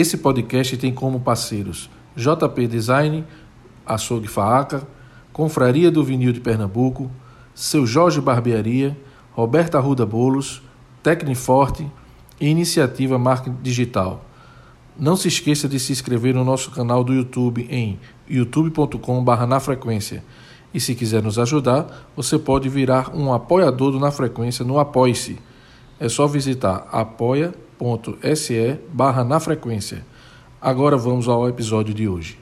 Esse podcast tem como parceiros JP Design, Açougue Faaca, Confraria do Vinil de Pernambuco, Seu Jorge Barbearia, Roberta Arruda Bolos, Tecniforte e Iniciativa Marketing Digital. Não se esqueça de se inscrever no nosso canal do YouTube em youtube.com.br na frequência. E se quiser nos ajudar, você pode virar um apoiador do Na Frequência no Apoie-se. É só visitar apoia.se barra na frequência. Agora vamos ao episódio de hoje.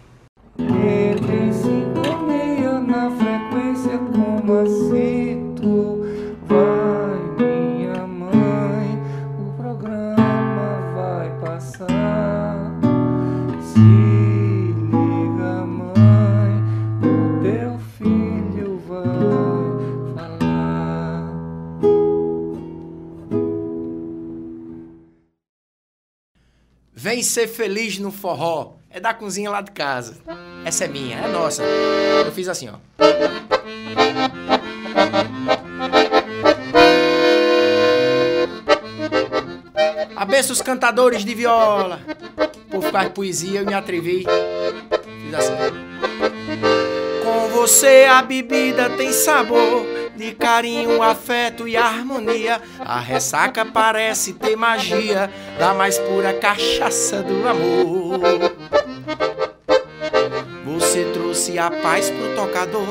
Vem ser feliz no forró. É da cozinha lá de casa. Essa é minha, é nossa. Eu fiz assim, ó. Abençoa os cantadores de viola. Por ficar poesia, eu me atrevi. Fiz assim. Você a bebida tem sabor de carinho, afeto e harmonia. A ressaca parece ter magia da mais pura cachaça do amor. Você trouxe a paz pro tocador,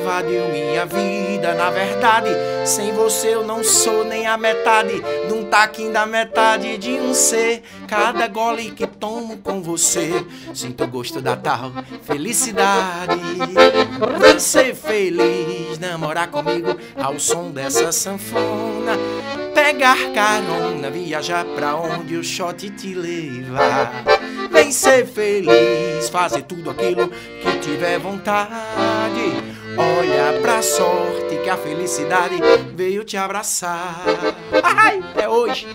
invadiu minha vida. Na verdade, sem você eu não sou nem a metade de um taquinho da metade de um ser. Cada gole que tomo com você, sinto o gosto da tal felicidade. Vem ser feliz, namorar comigo ao som dessa sanfona. Pegar carona, viajar pra onde o shot te levar. Vem ser feliz, fazer tudo aquilo que tiver vontade. Olha pra sorte que a felicidade veio te abraçar. Ai, é hoje.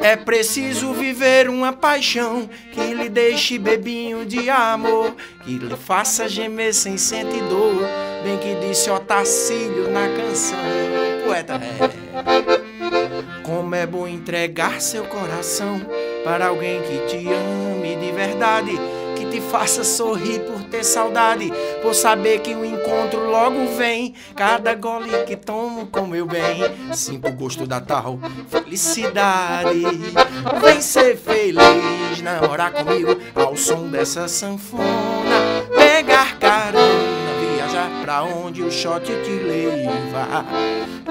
É preciso viver uma paixão que lhe deixe bebinho de amor, que lhe faça gemer sem sentir dor, bem que disse Otacílio na canção. Poeta é. Como é bom entregar seu coração para alguém que te ame de verdade, que te faça sorrir por ter saudade, por saber que o encontro logo vem. Cada gole que tomo com meu bem, sinto o gosto da tal felicidade. Vem ser feliz, namorar comigo ao som dessa sanfona, pegar viajar pra onde o shot te leva.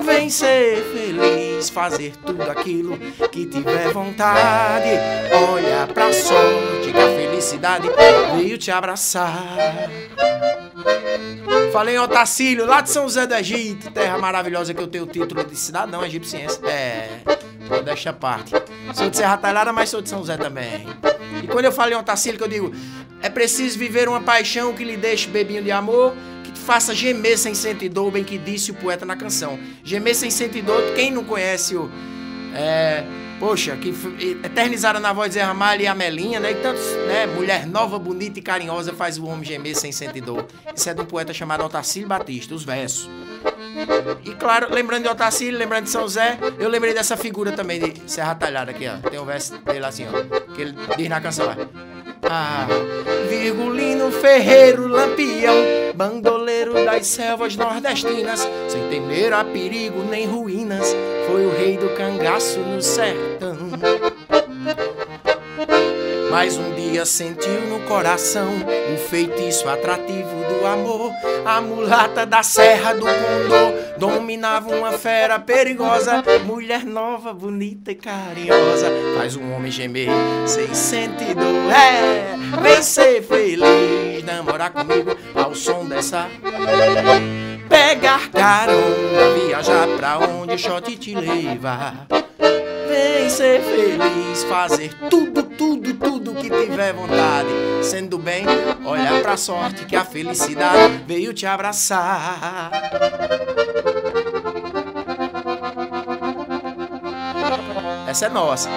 Vem ser feliz, fazer tudo aquilo que tiver vontade. Olha pra sorte que a felicidade veio te abraçar. Falei em Otacílio, lá de São José do Egito, terra maravilhosa que eu tenho o título de cidadão egipciense. É, modéstia à parte. Sou de Serra Talhada, mas sou de São José também. E quando eu falei em Otacílio, que eu digo, é preciso viver uma paixão que lhe deixe bebinho de amor, faça gemer sem sentir dor, bem que disse o poeta na canção. Gemer sem sentir dor, quem não conhece o... É, Poxa, que eternizaram na voz de Zé Ramalho e a Melinha, né? E tantos, né? Mulher nova, bonita e carinhosa faz o homem gemer sem sentir dor. Isso é de um poeta chamado Otacílio Batista, os versos. E claro, lembrando de Otacílio, lembrando de São Zé, eu lembrei dessa figura também de Serra Talhada aqui, ó. Tem um verso dele assim, ó. Que ele diz na canção lá. Ah, Virgulino Ferreiro Lampião, bandoleiro das selvas nordestinas, sem temer a perigo nem ruínas, foi o rei do cangaço no sertão. Mas um dia sentiu no coração um feitiço atrativo do amor. A mulata da Serra do Condor dominava uma fera perigosa. Mulher nova, bonita e carinhosa, faz um homem gemer sem sentido. É, vem ser feliz, namorar comigo ao som dessa. Pegar carona, viajar pra onde o shot te leva. Ser feliz, fazer tudo, tudo, tudo que tiver vontade. Sendo bem, olha pra sorte que a felicidade veio te abraçar. Essa é nossa.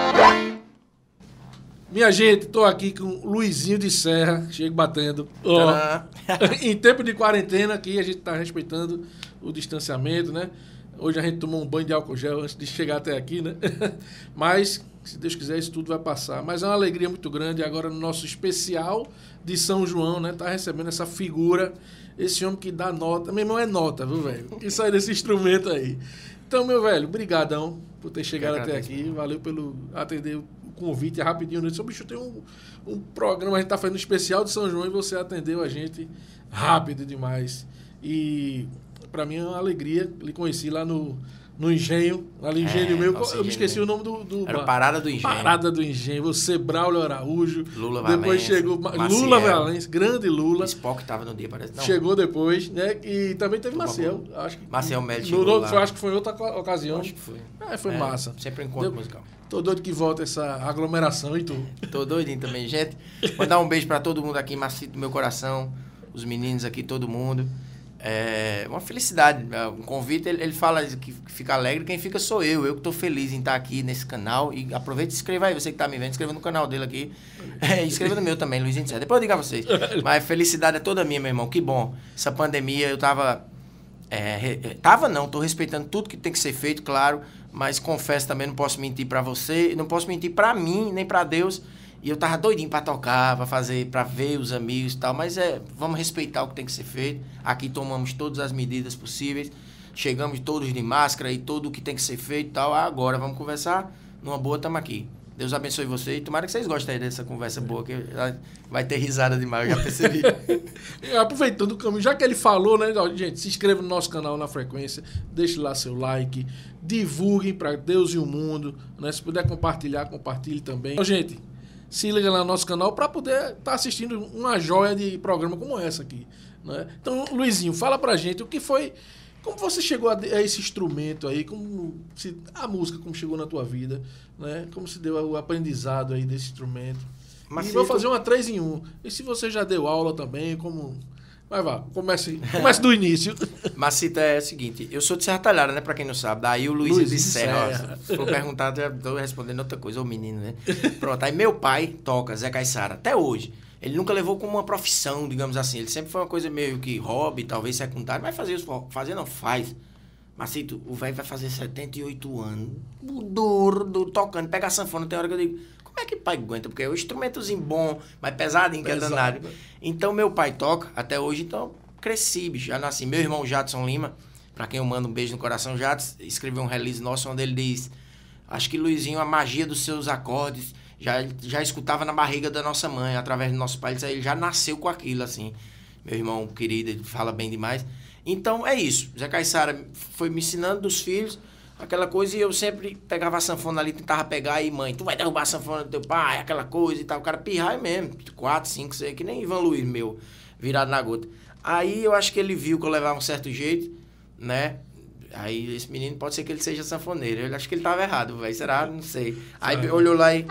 Minha gente, tô aqui com Luizinho de Serra, chego batendo. Tadã. em tempo de quarentena aqui, a gente tá respeitando o distanciamento, né? Hoje a gente tomou um banho de álcool gel antes de chegar até aqui, né? Mas, se Deus quiser, isso tudo vai passar. Mas é uma alegria muito grande agora no nosso especial de São João, né? Tá recebendo essa figura, esse homem que dá nota. Meu irmão é nota, viu, velho? Que sai desse instrumento aí. Então, meu velho, brigadão por ter chegado Eu até aqui. Valeu pelo atender o convite rapidinho. Né? Seu bicho tem um, um programa, a gente tá fazendo um especial de São João e você atendeu a gente rápido demais. E para mim é uma alegria. Lhe conheci lá no, no Engenho, ali no É, Engenho meu. nosso Eu me esqueci mesmo. o nome do, do Era. Parada do Engenho. Parada do Engenho. Você, Braulio Araújo. Lula Depois Valença, chegou Ma- Maciel. Lula Valença, grande Lula. Spock tava no dia, parece. Não. Chegou depois, né? E também teve Foi Maciel. Acho que, Maciel Melo no, chegou lá. Acho que foi em outra ocasião. Acho que foi. É, foi É, massa. Sempre um encontro Deu- musical. Tô doido que volta essa aglomeração e tudo. Tô doidinho também, gente. Mandar um beijo pra todo mundo aqui, macio do meu coração. Os meninos aqui, todo mundo. É uma felicidade. é, Um convite, ele, ele fala que fica alegre. Quem fica sou eu. Eu que tô feliz em estar aqui nesse canal. E aproveita e se inscreva aí. Você que tá me vendo, inscreva no canal dele aqui. É, inscreva no meu também, Luizinho de Serra. Depois eu digo a vocês. Mas felicidade é toda minha, meu irmão. Que bom. Essa pandemia, eu tava. É, é, tava não, tô respeitando tudo que tem que ser feito, claro, mas confesso também, não posso mentir pra você, não posso mentir pra mim, nem pra Deus. E eu tava doidinho pra tocar, pra fazer, pra ver os amigos e tal, mas é, vamos respeitar o que tem que ser feito. Aqui tomamos todas as medidas possíveis, chegamos todos de máscara e tudo o que tem que ser feito e tal. Agora vamos conversar, numa boa, tamo aqui. Deus abençoe você e tomara que vocês gostem dessa conversa boa, que vai ter risada demais, eu já percebi. Aproveitando o caminho, já que ele falou, né? Gente, se inscreva no nosso canal na frequência, deixe lá seu like, divulguem para Deus e o mundo, né? Se puder compartilhar, compartilhe também. Então, gente, se liga lá no nosso canal para poder estar assistindo uma joia de programa como essa aqui, né? Então, Luizinho, fala pra gente o que foi, como você chegou a, a esse instrumento aí, como se, a música como chegou na tua vida, né? Como se deu o aprendizado aí desse instrumento. Mas e vou fazer uma 3 em 1. E se você já deu aula também, como. Vai, vá, comece, comece do início. Macita é o seguinte, eu sou de Serra Talhada, né? Pra quem não sabe. Daí o Luiz Luiz de Serra. Serra. for perguntar, já tô respondendo outra coisa, ô menino, né? Pronto, aí meu pai toca Zé Caissara, até hoje. Ele nunca levou como uma profissão, digamos assim. Ele sempre foi uma coisa meio que hobby, talvez secundário, mas fazer isso, fazer não, faz. Macito, o velho vai fazer 78 anos, duro, duro, tocando, pega a sanfona, tem hora que eu digo, como é que pai aguenta? Porque é um instrumentozinho bom, mas pesadinho, que é danado. Então meu pai toca até hoje, então cresci, bicho, já nasci. Meu irmão Jadson Lima, pra quem eu mando um beijo no coração, Jadson, escreveu um release nosso onde ele diz: Acho que Luizinho, a magia dos seus acordes, já, já escutava na barriga da nossa mãe, através do nosso pai. Ele, disse, ele já nasceu com aquilo, assim. Meu irmão querido, ele fala bem demais. Então é isso. Zé Caissara foi me ensinando dos filhos aquela coisa e eu sempre pegava a sanfona ali, tentava pegar e mãe, tu vai derrubar a sanfona do teu pai, aquela coisa e tal. O cara pirraia mesmo, quatro, cinco, seis, que nem Ivan Luiz meu, virado na gota. Aí eu acho que ele viu que eu levava um certo jeito, né? Aí esse menino pode ser que ele seja sanfoneiro. Eu acho que ele tava errado, velho. Será? Não sei. Aí olhou lá e.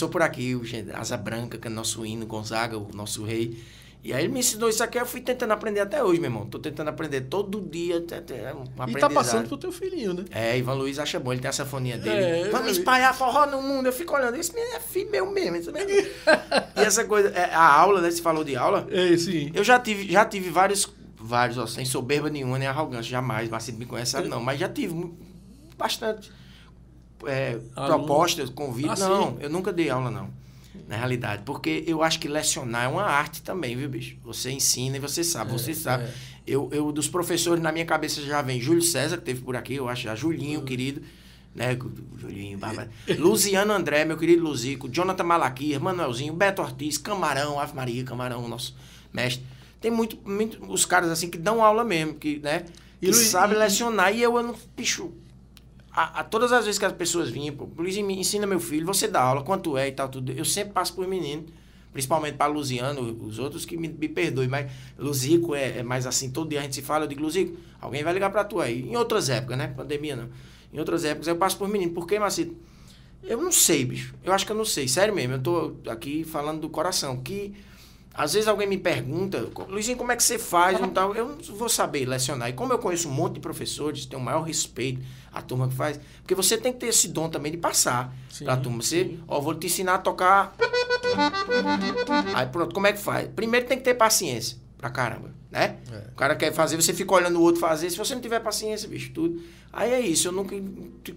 começou por aqui, o Asa Branca, que é nosso hino, Gonzaga, o nosso rei. E aí ele me ensinou isso aqui, eu fui tentando aprender até hoje, meu irmão. Tô tentando aprender todo dia, até, um E tá passando pro teu filhinho, né? É, Ivan Luiz acha bom, ele tem a sanfoninha dele. É, Vamos vi. espalhar forró no mundo. Eu fico olhando, esse é filho meu mesmo. Esse mesmo. e essa coisa, é, a aula, né? Você falou de aula. É, sim. Eu já tive, já tive vários, vários, ó, sem soberba nenhuma, nem arrogância, jamais. Mas me conhece, sabe não. Mas já tive bastante é, propostas, convites. Ah, não, sim. eu nunca dei aula, não. Na realidade. Porque eu acho que lecionar é uma arte também, viu, bicho? Você ensina e você sabe, você sabe. é. Eu, eu, dos professores, na minha cabeça já vem Júlio César, que teve por aqui, eu acho, já. Julinho, querido. Né, Julinho, Bárbara. Luciano André, meu querido Luzico, Jonathan Malaquias, Manuelzinho, Beto Ortiz, Camarão, Ave Maria, Camarão, nosso mestre. Tem muito, muito os caras assim que dão aula mesmo, que, né? E Que Luiz- sabe e- lecionar. E eu, eu não, bicho, a, a- todas as vezes que as pessoas vinham, pô, Luiz, ensina meu filho, você dá aula, quanto é e tal, tudo. Eu sempre passo por menino, principalmente para Luziano, os outros que me, me perdoem, mas Luzico é, é mais assim, todo dia a gente se fala, eu digo, Luzico, alguém vai ligar para tu aí. Em outras épocas, né? Pandemia não. Em outras épocas eu passo por menino. Por quê, Macito? Eu não sei, bicho. Eu acho que eu não sei, sério mesmo. Eu tô aqui falando do coração, que Às vezes alguém me pergunta, Luizinho, como é que você faz? e tal? Eu não vou saber lecionar. E como eu conheço um monte de professores, tenho o maior respeito à turma que faz, porque você tem que ter esse dom também de passar para a turma. Você, ó, vou te ensinar a tocar. Aí pronto, como é que faz? Primeiro tem que ter paciência pra caramba, né? É. O cara quer fazer, você fica olhando o outro fazer. Se você não tiver paciência, bicho, tudo. Aí é isso, eu nunca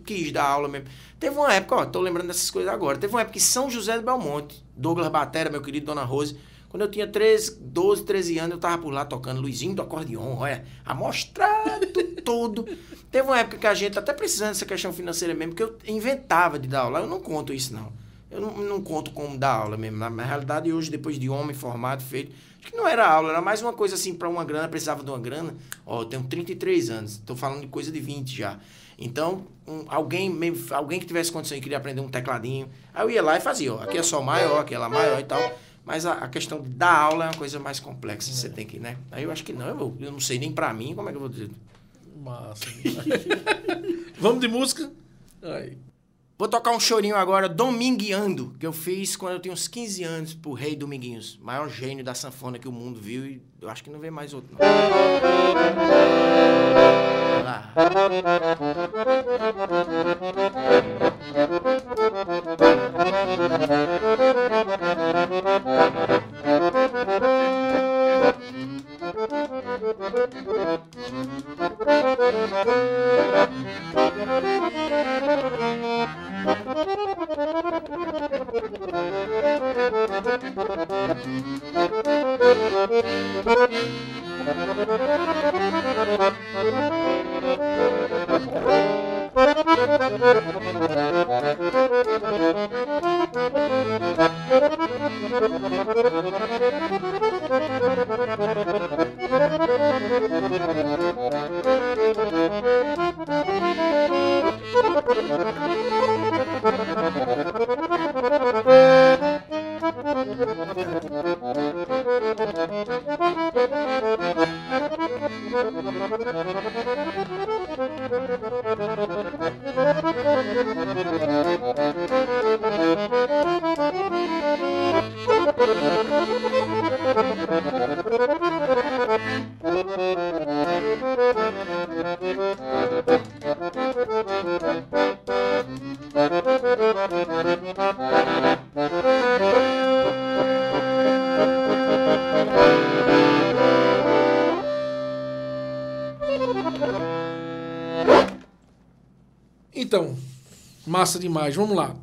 quis dar aula mesmo. Teve uma época, ó, tô lembrando dessas coisas agora. Teve uma época que São José do Belmonte, Douglas Batera, meu querido Dona Rose, quando eu tinha 13, 12, 13 anos, eu tava por lá tocando Luizinho do acordeon, olha, amostrado todo. Teve uma época que a gente, até precisando dessa questão financeira mesmo, que eu inventava de dar aula. Eu não conto isso, não. Eu não, não conto como dar aula mesmo. Na, na realidade, hoje, depois de homem formado, feito, acho que não era aula, era mais uma coisa assim para uma grana, precisava de uma grana. Ó, eu tenho 33 anos, tô falando de coisa de 20 já. Então, um- alguém, alguém que tivesse condição e queria aprender um tecladinho, aí eu ia lá e fazia, ó, aqui é só maior, aqui é lá maior e tal. Mas a, a questão de dar aula é uma coisa mais complexa, você tem que, né? Aí eu acho que não, eu, eu não sei nem pra mim, como é que eu vou dizer? Massa. Vamos de música? Aí. Vou tocar um chorinho agora, Domingueando, que eu fiz quando eu tinha uns 15 anos pro Rei Dominguinhos, maior gênio da sanfona que o mundo viu e eu acho que não vê mais outro, não. Vai lá. Massa demais. Vamos lá.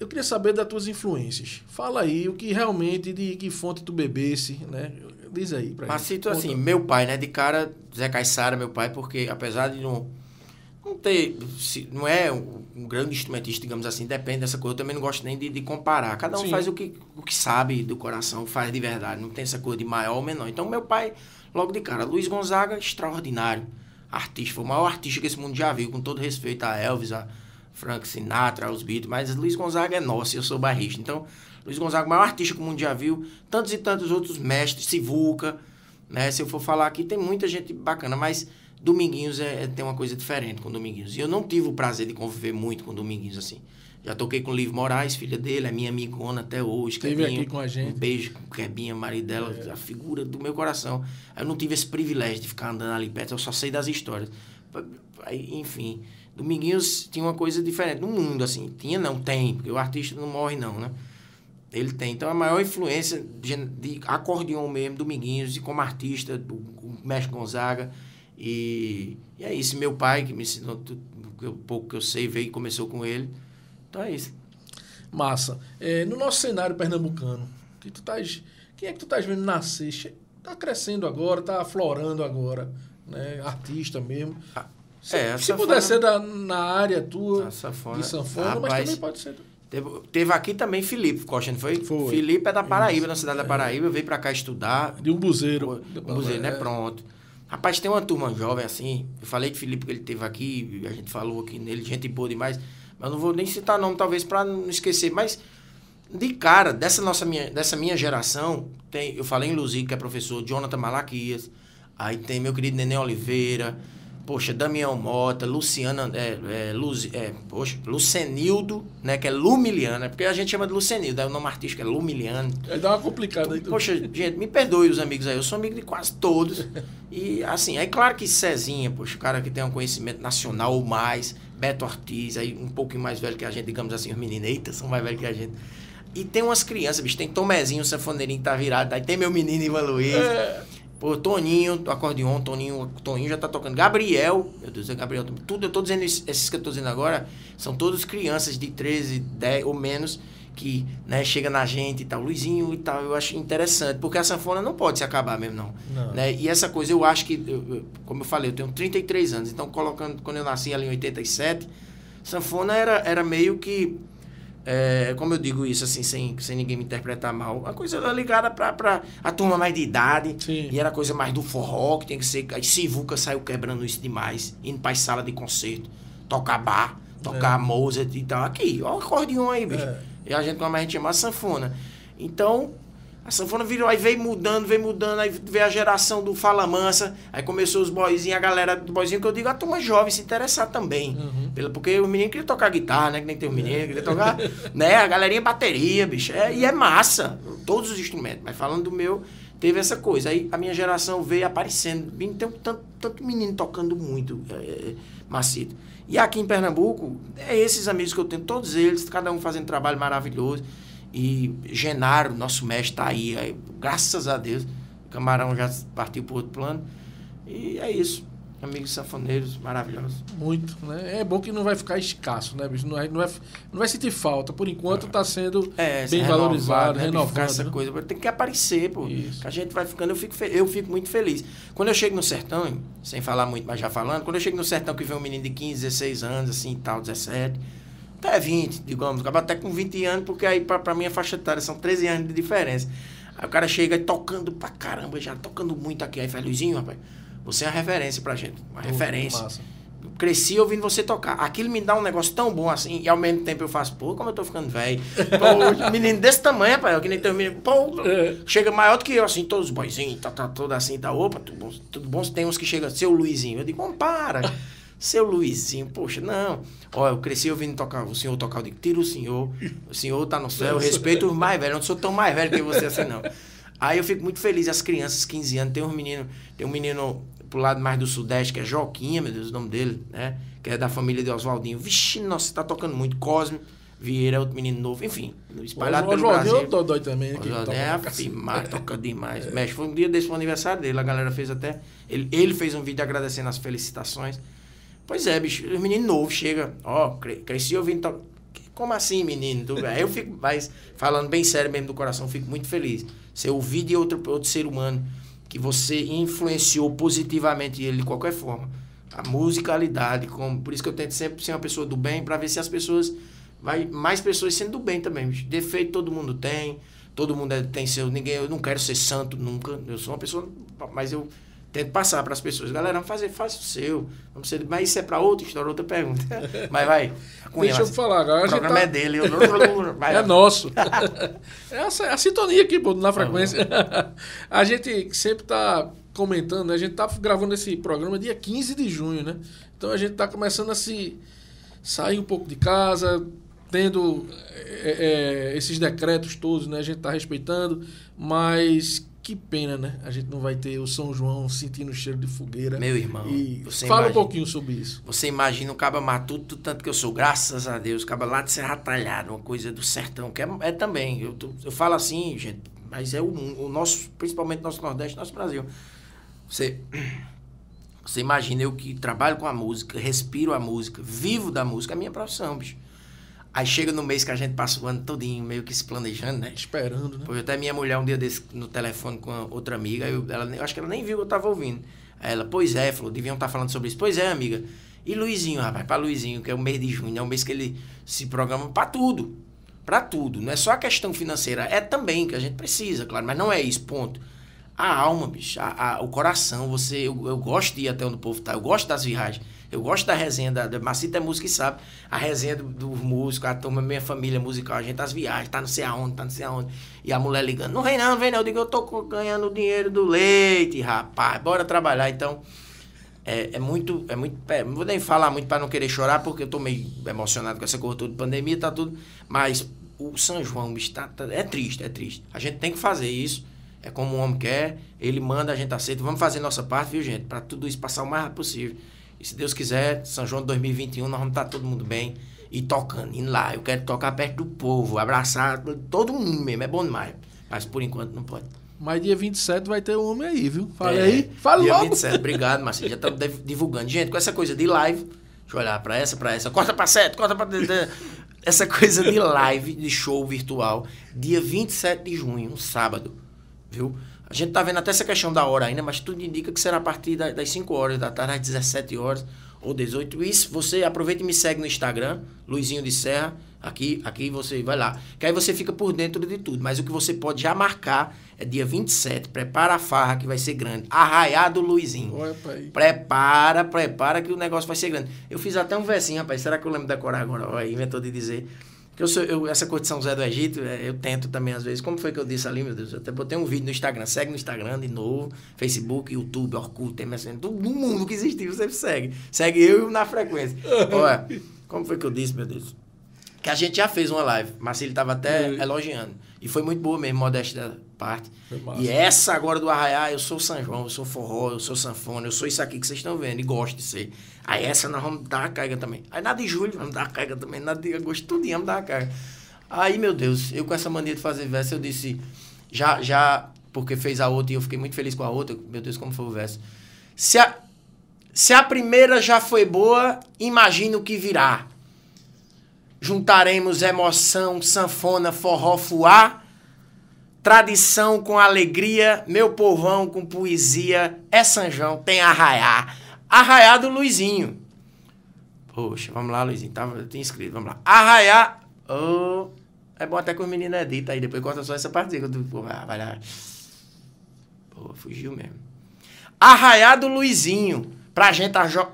Eu queria saber das tuas influências. Fala aí o que realmente, de que fonte tu bebesse, né? Diz aí pra Mas gente. cito Conta. assim, meu pai, né? De cara, Zé Caissara, meu pai, porque apesar de não, não ter. não é um, um grande instrumentista, digamos assim, depende dessa coisa. Eu também não gosto nem de, de comparar. Cada um Sim. faz o que, o que sabe do coração, faz de verdade. Não tem essa coisa de maior ou menor. Então, meu pai, logo de cara, Luiz Gonzaga, extraordinário. Artista, foi o maior artista que esse mundo já viu, com todo respeito a Elvis, a Frank Sinatra, aos Beatles, mas Luiz Gonzaga é nosso, eu sou barrista. Então, Luiz Gonzaga, o maior artista que o mundo já viu, tantos e tantos outros mestres, Sivuca, né? Se eu for falar aqui, tem muita gente bacana, mas Dominguinhos é, é- tem uma coisa diferente com Dominguinhos. E eu não tive o prazer de conviver muito com Dominguinhos, assim. Já toquei com Liv Moraes, filha dele, é minha amigona até hoje. Esteve Kebinha. aqui com a gente. É. Um beijo com Kebinha, marido dela, a figura do meu coração. Eu não tive esse privilégio de ficar andando ali perto, eu só sei das histórias. Enfim, Dominguinhos tinha uma coisa diferente no mundo, assim. Tinha, não, tem, porque o artista não morre, não, né? Ele tem. Então, a maior influência de, de acordeon mesmo, Dominguinhos, e como artista, o, o Mestre Gonzaga. E, e é isso. Meu pai, que me ensinou tudo, o pouco que eu sei, veio e começou com ele. Então, é isso. Massa. É, no nosso cenário pernambucano, que tu quem é que tu estás vendo nascer? Che- Tá crescendo agora, tá aflorando agora, né? Artista mesmo. Ah, Se, é, se sanfona- puder ser da, na área tua sanfona- de sanfona, mas Rapaz, também pode ser. Teve, teve aqui também Felipe Costa, não foi? Foi. Felipe é da Paraíba, na cidade da Paraíba, veio pra cá estudar. De um buzeiro. Pô, Museu, né? Pronto. Rapaz, tem uma turma jovem assim. Eu falei de Felipe que ele teve aqui, a gente falou aqui nele, gente boa demais. Mas não vou nem citar nome, talvez, pra não esquecer. Mas, de cara, dessa nossa minha, dessa minha geração, tem, eu falei em Luzico, que é professor, Jonathan Malaquias. Aí tem meu querido Nenê Oliveira. Poxa, Damião Mota, Luciana, é, é, Luz, é, poxa, Lucenildo, né? Que é Lumiliano, é porque a gente chama de Lucenildo, aí o nome artístico é Lumiliano. Aí dá uma complicada aí. Poxa, gente, me perdoe os amigos aí, eu sou amigo de quase todos. E assim, é claro que Cezinha, poxa, o cara que tem um conhecimento nacional ou mais, Beto Ortiz, aí um pouquinho mais velho que a gente, digamos assim, os meninos, eita, são mais velhos que a gente. E tem umas crianças, bicho, tem Tomezinho, o sanfoneirinho que tá virado, aí tem meu menino Ivan Luiz. É. Pô, Toninho, acordeon, Toninho, Toninho já tá tocando. Gabriel, meu Deus, é Gabriel. Tudo, eu tô dizendo, esses que eu tô dizendo agora, são todos crianças de 13, 10 ou menos, que, né, chega na gente e tal, Luizinho e tal. Eu acho interessante, porque a sanfona não pode se acabar mesmo, não. Não. Né? E essa coisa, eu acho que, eu- eu- como eu falei, eu tenho 33 anos, então colocando, quando eu nasci ali em 87, sanfona era, era meio que. É, como eu digo isso, assim, sem, sem ninguém me interpretar mal, a coisa era ligada pra, pra a turma mais de idade. Sim. E era coisa mais do forró, que tem que ser. Aí Sivuca saiu quebrando isso demais, indo pra sala de concerto, tocar bar, tocar Mozart e tal. Aqui, ó o acordeon aí, bicho. É. E a gente, como a gente chama, a sanfona. Então, a sanfona virou, aí veio mudando, veio mudando, aí veio a geração do Fala Mansa, aí começou os boyzinhos, a galera do boyzinho, que eu digo, a turma jovem se interessar também. Uhum. Pelo, porque o menino queria tocar guitarra, né? Que nem tem o menino, queria tocar, né? A galerinha bateria, bicho. É, e é massa, todos os instrumentos. Mas falando do meu, teve essa coisa. Aí a minha geração veio aparecendo. Tem tanto, tanto menino tocando muito, é, é, macito. E aqui em Pernambuco, é esses amigos que eu tenho, todos eles, cada um fazendo trabalho maravilhoso. E Genaro, nosso mestre, tá aí, aí, graças a Deus. O camarão já partiu para outro plano. E é isso. Amigos sanfoneiros maravilhosos. Muito, né? É bom que não vai ficar escasso, né, bicho? Não vai, não vai, não vai sentir falta. Por enquanto tá sendo É, bem renovado, valorizado, né? Renovado. essa né? coisa. Tem que aparecer, pô. Isso. Que a gente vai ficando, eu fico, eu fico muito feliz. Quando eu chego no sertão, sem falar muito, mas já falando, quando eu chego no sertão que vem um menino de 15, 16 anos, assim, e tal, 17, até 20, digamos, acaba até com 20 anos, porque aí pra, pra minha faixa etária são 13 anos de diferença. Aí o cara chega tocando pra caramba, já tocando muito aqui. Aí fala, Luizinho, rapaz, você é uma referência pra gente, uma Pô, referência. massa. Eu cresci ouvindo você tocar. Aquilo me dá um negócio tão bom assim, e ao mesmo tempo eu faço, pô, como eu tô ficando velho. Pô, menino desse tamanho, rapaz, que nem teu menino, pô, É. chega maior do que eu, assim, todos os boizinhos, tá, tá tudo assim, tá, opa, tudo bom, tudo bom. Tem uns que chegam, seu Luizinho. Eu digo, não, para. Seu Luizinho, poxa, não. Ó, eu cresci ouvindo tocar, o senhor tocar, eu digo, tira o senhor, o senhor tá no céu, eu respeito os mais velhos, eu não sou tão mais velho que você assim, não. Aí eu fico muito feliz, as crianças, 15 anos, tem um menino, tem um menino pro lado mais do sudeste, que é Joquinha, meu Deus, o nome dele, né? Que é da família de Oswaldinho. Vixe, nossa, tá tocando muito. Cosme, Vieira, é outro menino novo, enfim, espalhado o pelo é Brasil. o Dodói também, né? O toca é afirmado, toca demais. Mexe, foi um dia desse foi o aniversário dele, a galera fez até. Ele, ele fez um vídeo agradecendo as felicitações. Pois é, bicho, o menino novo chega, ó, cre- cresci ouvindo. Como assim, menino? Tu- Aí eu fico, mas falando bem sério mesmo do coração, fico muito feliz. Você ouvir de outro, outro ser humano que você influenciou positivamente ele de qualquer forma. A musicalidade, como, por isso que eu tento sempre ser uma pessoa do bem, para ver se as pessoas. Vai, mais pessoas sendo do bem também. bicho. Defeito todo mundo tem, todo mundo é- tem seu. Ninguém, eu não quero ser santo nunca. Eu sou uma pessoa. Mas eu tento passar para as pessoas. Galera, vamos fazer, faz o seu. Vamos ser, mas isso é para outra história, outra pergunta. Mas vai. Cunha, Deixa eu falar agora. O programa tá- é dele. eu- vai, É nosso. é a, a sintonia aqui, pô, na frequência. a gente sempre tá comentando, né? A gente tá gravando esse programa dia 15 de junho, né? Então a gente tá começando a se sair um pouco de casa, tendo é, é, esses decretos todos, né? A gente tá respeitando, mas que pena, né? A gente não vai ter o São João sentindo o cheiro de fogueira. Meu irmão, E você fala um imagina. pouquinho sobre isso. Você imagina o caba matuto, tanto que eu sou, graças a Deus, caba lá de Serra Talhada, uma coisa do sertão, que é, é também. Eu, eu falo assim, gente, mas é o, o nosso, principalmente nosso Nordeste, nosso Brasil. Você, você imagina eu que trabalho com a música, respiro a música, vivo da música, é a minha profissão, bicho. Aí chega no mês que a gente passa o ano todinho meio que se planejando, né? Esperando, né? Foi até minha mulher um dia desse no telefone com outra amiga, eu, ela, eu acho que ela nem viu que eu tava ouvindo. Aí ela, pois é, falou, deviam estar falando sobre isso. Pois é, amiga. E Luizinho, rapaz, pra Luizinho, que é o mês de junho, é o mês que ele se programa pra tudo. Pra tudo. Não é só a questão financeira, é também que a gente precisa, claro, mas não é isso, ponto. A alma, bicho, a- a- o coração, você. Eu, eu gosto de ir até onde o povo tá, eu gosto das viagens. Eu gosto da resenha da, da Macita é música e sabe. A resenha do- dos músicos, a turma, minha família musical, a gente, as viagens, tá não sei aonde, tá não sei aonde. E a mulher ligando, não vem não, vem não. Eu digo, eu tô ganhando dinheiro do leite, rapaz, bora trabalhar. Então, é, é muito. É muito é, não vou nem falar muito para não querer chorar, porque eu tô meio emocionado com essa coisa de pandemia, tá tudo. Mas o São João bicho, tá, tá- é triste, é triste. A gente tem que fazer isso. É como o homem quer, ele manda, a gente aceita. Vamos fazer nossa parte, viu, gente? Para tudo isso passar o mais rápido possível. E se Deus quiser, São João de 2021, nós vamos estar todo mundo bem e tocando, indo lá. Eu quero tocar perto do povo, abraçar todo mundo mesmo, é bom demais. Mas por enquanto não pode. Mas dia 27 vai ter um homem aí, viu? Fala É, aí. Fala dia logo. 27, obrigado, Marcelo. Já estamos div- divulgando. Gente, com essa coisa de live, deixa eu olhar pra essa, pra essa. Corta pra sete, corta pra. Essa coisa de live, de show virtual, dia 27 de junho, um sábado, viu? A gente tá vendo até essa questão da hora ainda, mas tudo indica que será a partir da- das 5 horas da tarde, às 17 horas ou 18. Isso, você aproveita e me segue no Instagram, Luizinho de Serra. Aqui, aqui você vai lá. Que aí você fica por dentro de tudo. Mas o que você pode já marcar é dia 27. Prepara a farra que vai ser grande. Arraiá do Luizinho. Olha. Prepara, prepara que o negócio vai ser grande. Eu fiz até um versinho, rapaz. Será que eu lembro de decorar agora? Olha, inventou de dizer. Que eu sou, eu, essa São José do Egito, é, eu tento também às vezes. Como foi que eu disse ali, meu Deus? Eu até botei um vídeo no Instagram. Segue no Instagram de novo. Facebook, YouTube, Orkut, MSN. Todo mundo que existiu, você segue. Segue eu na frequência. Olha, como foi que eu disse, meu Deus? Que a gente já fez uma live. Marcelo estava até Foi. elogiando. E foi muito boa mesmo, modéstia da parte. E essa agora do Arraiá, eu sou São João, eu sou forró, eu sou sanfona, eu sou isso aqui que vocês estão vendo e gosto de ser. Aí essa nós vamos dar a carga também. Aí na de julho vamos dar a carga também, na de agosto, tudinho vamos dar a carga. Aí, meu Deus, eu com essa mania de fazer verso, eu disse, já, já, porque fez a outra e eu fiquei muito feliz com a outra, meu Deus, como foi o verso. Se a, se a primeira já foi boa, imagina o que virá. Juntaremos emoção, sanfona, forró, fuá, tradição com alegria, meu povão com poesia, é Sanjão, tem arraiá. Arraiá do Luizinho. Poxa, vamos lá, Luizinho, tava, eu tinha escrito, vamos lá. Arraiá, oh, é bom até que os meninos editam aí, depois corta só essa parte, porra, vai lá. Pô, fugiu mesmo. Arraiá do Luizinho, pra gente a jo...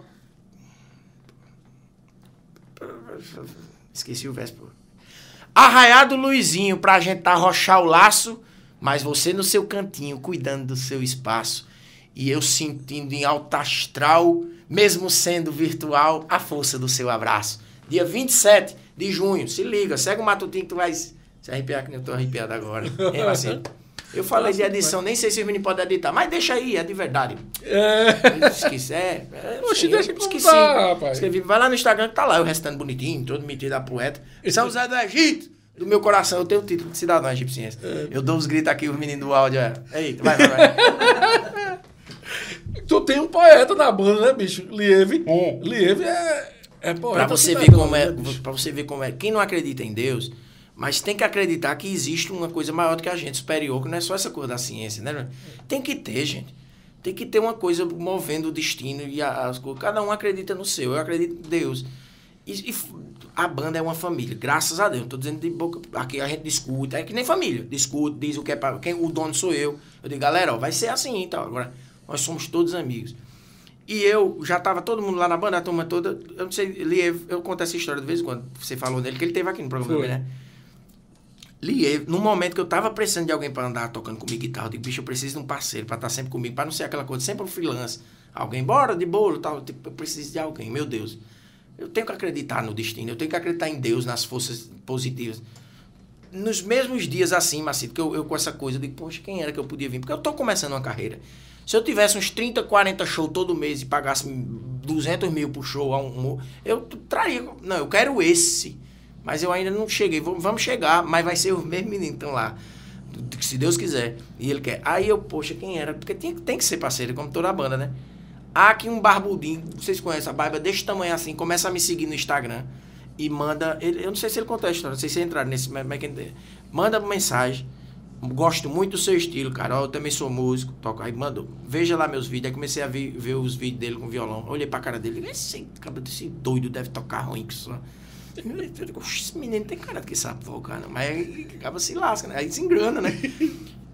Esqueci o verso, pô. Arraiado Luizinho, pra gente arrochar o laço, mas você no seu cantinho, cuidando do seu espaço. E eu sentindo em alto astral, mesmo sendo virtual, a força do seu abraço. Dia 27 de junho, se liga, segue o Matutinho que tu vai se arrepiar, que nem eu tô arrepiado agora. Hein, Marcelo? Eu falei de edição, nem sei se os meninos podem editar, mas deixa aí, é de verdade. É. Eu Esqueci, é. é Oxe, deixa eu esqueci. tá, rapaz. Escrevi, vai lá no Instagram que tá lá, eu restando bonitinho, todo metido a poeta. São José do Egito, do meu coração, eu tenho o título de cidadão egipciense. É. Eu dou os gritos aqui, os meninos do áudio. É. Eita, vai, vai, vai. Tu tem um poeta na banda, né, bicho? Lieve. É. Lieve é, é poeta. Pra você ver como é, né, para você ver como é. Quem não acredita em Deus, mas tem que acreditar que existe uma coisa maior do que a gente, superior, que não é só essa coisa da ciência, né? Tem que ter, gente. Tem que ter uma coisa movendo o destino e as coisas. Cada um acredita no seu. Eu acredito em Deus. E, e a banda é uma família, graças a Deus. Não tô dizendo de boca. Aqui a gente discute, é que nem família. Discute, diz o que é para. Quem o dono sou eu. Eu digo, galera, ó, vai ser assim então. Agora, nós somos todos amigos. E eu já tava todo mundo lá na banda, a turma toda. Eu não sei, Liev, eu conto essa história de vez em quando. Você falou dele, que ele teve aqui no programa Foi. também, né? Liev, no momento que eu tava precisando de alguém para andar tocando comigo guitarra, eu digo, bicho, eu preciso de um parceiro para estar sempre comigo, para não ser aquela coisa, sempre um freelance. Alguém, bora de bolo tal. Tipo, eu preciso de alguém, meu Deus. Eu tenho que acreditar no destino, eu tenho que acreditar em Deus, nas forças positivas. Nos mesmos dias assim, Macito, que eu, eu com essa coisa, digo, poxa, quem era que eu podia vir? Porque eu tô começando uma carreira. Se eu tivesse uns 30, 40 shows todo mês e pagasse 200 mil por show, um, eu traria. Não, eu quero esse. Mas eu ainda não cheguei. Vamos chegar, mas vai ser os mesmos meninos que estão lá. Se Deus quiser. E ele quer. Aí eu, poxa, quem era? Porque tem, tem que ser parceiro, como toda a banda, né? Há aqui um barbudinho, vocês conhecem a barba desse tamanho assim, começa a me seguir no Instagram e manda. Ele, eu não sei se ele contou a história, não sei se entraram nesse. Mas, mas quem- manda mensagem. Gosto muito do seu estilo, cara. Eu também sou músico, toco. Aí mandou. Veja lá meus vídeos. Aí comecei a ver, ver os vídeos dele com violão. Olhei pra cara dele. Esse desse doido deve tocar ruim que só. Eu digo, "Oxe, Esse menino tem cara que sabe tocar, não. Mas aí acaba se lasca, né? Aí se engana, né?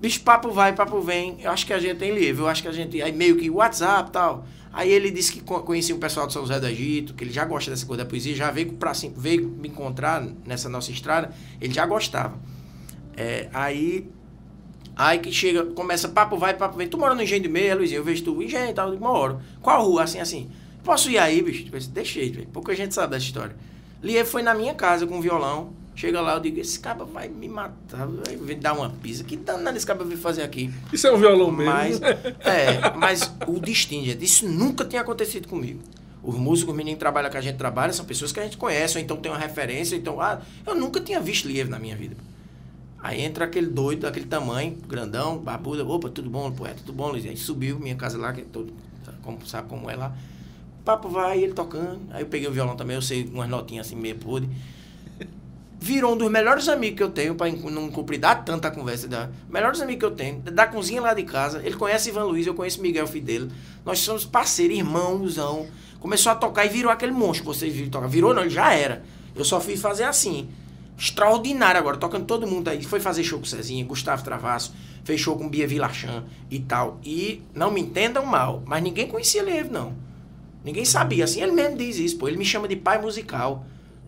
Bicho, papo vai, papo vem. Eu acho que a gente tem livre. Eu acho que a gente. Aí meio que WhatsApp e tal. Aí ele disse que co- conhecia o pessoal de São José do Egito, que ele já gosta dessa coisa da poesia, já veio, pra, cima- veio me encontrar nessa nossa estrada. Ele já gostava. É, aí Aí que chega, começa papo vai, papo vem. Tu mora no Engenho de Meia, Luizinho? Eu vejo tu, Engenho e tal, eu digo, moro. Qual rua? Assim, assim. Posso ir aí, bicho? Deixei. Pouca gente sabe dessa história. Lier foi na minha casa com um violão. Chega lá, eu digo, esse cara vai me matar, vai me dar uma pisa. Que danado esse cara veio fazer aqui? Isso é um violão mesmo. Mas, é, mas o destino, gente, isso nunca tinha acontecido comigo. Os músicos, os meninos que trabalham que a gente trabalha, são pessoas que a gente conhece, ou então tem uma referência, então, ah, eu nunca tinha visto Liev na minha vida. Aí entra aquele doido, daquele tamanho, grandão, barbuda, opa, tudo bom, poeta, tudo bom, Luiz? Aí subiu, minha casa lá, que é todo, como, sabe como é lá. O papo vai, ele tocando. Aí eu peguei o violão também, eu sei umas notinhas assim, meio podre. Virou um dos melhores amigos que eu tenho, para não cumpridar tanta conversa. Da, melhores amigos que eu tenho, da cozinha lá de casa. Ele conhece Ivan Luiz, eu conheço Miguel, filho dele. Nós somos parceiros, irmãozão. Começou a tocar e virou aquele monstro que vocês viram tocar. Virou não, ele já era. Eu só fui fazer assim. Extraordinário agora, tocando todo mundo aí. Foi fazer show com Cezinha, Gustavo Travasso, fez show com Bia Vilachan e tal. E não me entendam mal, mas ninguém conhecia ele, não. Ninguém sabia, assim, ele mesmo diz isso, pô. Ele me chama de pai musical.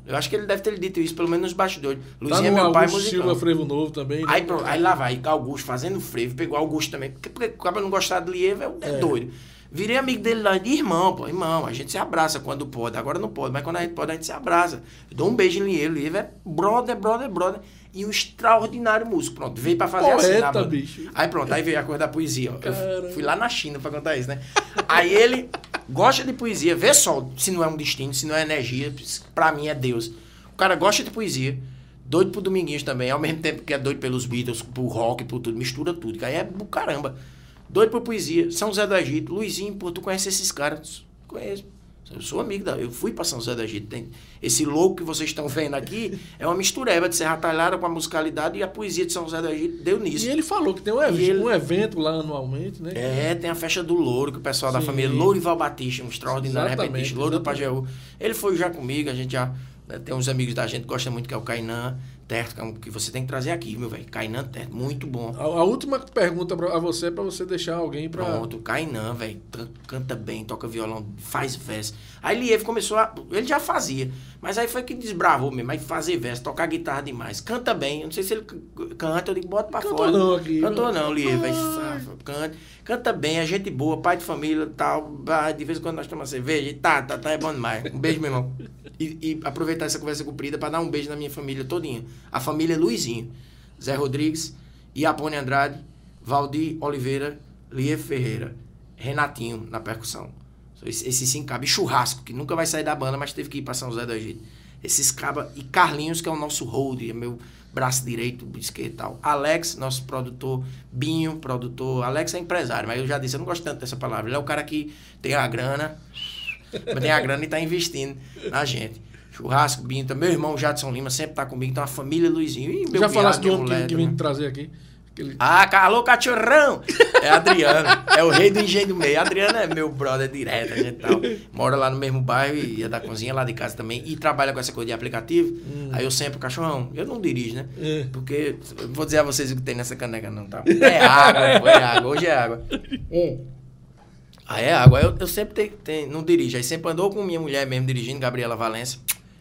Eu acho que ele deve ter dito isso, pelo menos nos bastidores. Tá Luizinho é no meu Augusto pai musical. Silva Frevo Novo também. né? Aí, pronto, aí lá vai, Augusto fazendo frevo, pegou Augusto também. Porque, porque o cara não gostar de Liev é, é doido. Virei amigo dele lá de irmão, pô, irmão. A gente se abraça quando pode. Agora não pode, mas quando a gente pode, a gente se abraça. Eu dou um beijo em Liev. Liev é brother, brother, brother. E um extraordinário músico. Pronto, veio pra fazer assim. Poeta, na banda. bicho. Aí pronto, aí veio a coisa da poesia. Eu fui lá na China pra contar isso, né? Aí ele gosta de poesia. Vê só, se não é um destino, se não é energia, pra mim é Deus. O cara gosta de poesia. Doido pro Dominguinhos também, ao mesmo tempo que é doido pelos Beatles, pro rock, por tudo, mistura tudo. Que aí é do caramba. Doido por poesia. São José do Egito, Luizinho, pô, tu conhece esses caras? Conheço. Eu sou amigo da. Eu fui pra São José do Egito. Tem, esse louco que vocês estão vendo aqui é uma mistureba de Serra Talhada com a musicalidade e a poesia de São José do Egito deu nisso. E ele falou que tem um, ev- E ele- um evento lá anualmente, né? É, tem a festa do Louro, que o pessoal da Sim. família Lourival Batista, um extraordinário repentista, Louro do. Pajeú. Ele foi já comigo, a gente já né, tem uns amigos da gente que gostam muito, que é o Kainan Terto, que é que você tem que trazer aqui, meu velho. Kainan Terto, muito bom. A, a última pergunta pra, a você é pra você deixar alguém pra. Pronto, Kainan, velho, canta bem, toca violão, faz verso. Aí Liev começou a. Ele já fazia, mas aí foi que desbravou mesmo. Aí fazer verso, tocar guitarra demais. Canta bem, eu não sei se ele canta, eu digo, bota pra Cantou fora. não aqui, Cantou não, Liev, vai Ai. safa, canta. Canta bem, é gente boa, pai de família tal. De vez em quando nós tomamos cerveja e tá, tá, tá, é bom demais. Um beijo, meu irmão. E, e aproveitar essa conversa comprida pra dar um beijo na minha família todinha. A família Luizinho, Zé Rodrigues, Iapone Andrade, Valdir Oliveira, Liev Ferreira, Renatinho na percussão. Esse, esse sim cabe. E Churrasco, que nunca vai sair da banda, mas teve que ir pra São José do Egito. Esses caba. E Carlinhos, que é o nosso hold, é meu braço direito, esquerdo e tal. Alex, nosso produtor. Binho, produtor. Alex é empresário, mas eu já disse, eu não gosto tanto dessa palavra. Ele é o cara que tem a grana, tem a grana e tá investindo na gente. Churrasco, Binho, meu irmão Jadson Lima sempre tá comigo, então a família Luizinho. E meu Já falasse do que, que vem trazer aqui. Aquele- Ah, alô, cachorrão! É Adriano, é o rei do engenho do meio. Adriano é meu brother direto, a gente tal. Mora lá no mesmo bairro e é da cozinha lá de casa também. E trabalha com essa coisa de aplicativo. Aí eu sempre, cachorrão, eu não dirijo, né? É. Porque, vou dizer a vocês o que tem nessa caneca não, tá? É água, é água, hoje é água. Ah, é água. Eu, eu sempre tenho, tenho- não dirijo. Aí sempre andou com minha mulher mesmo dirigindo, Gabriela Valença,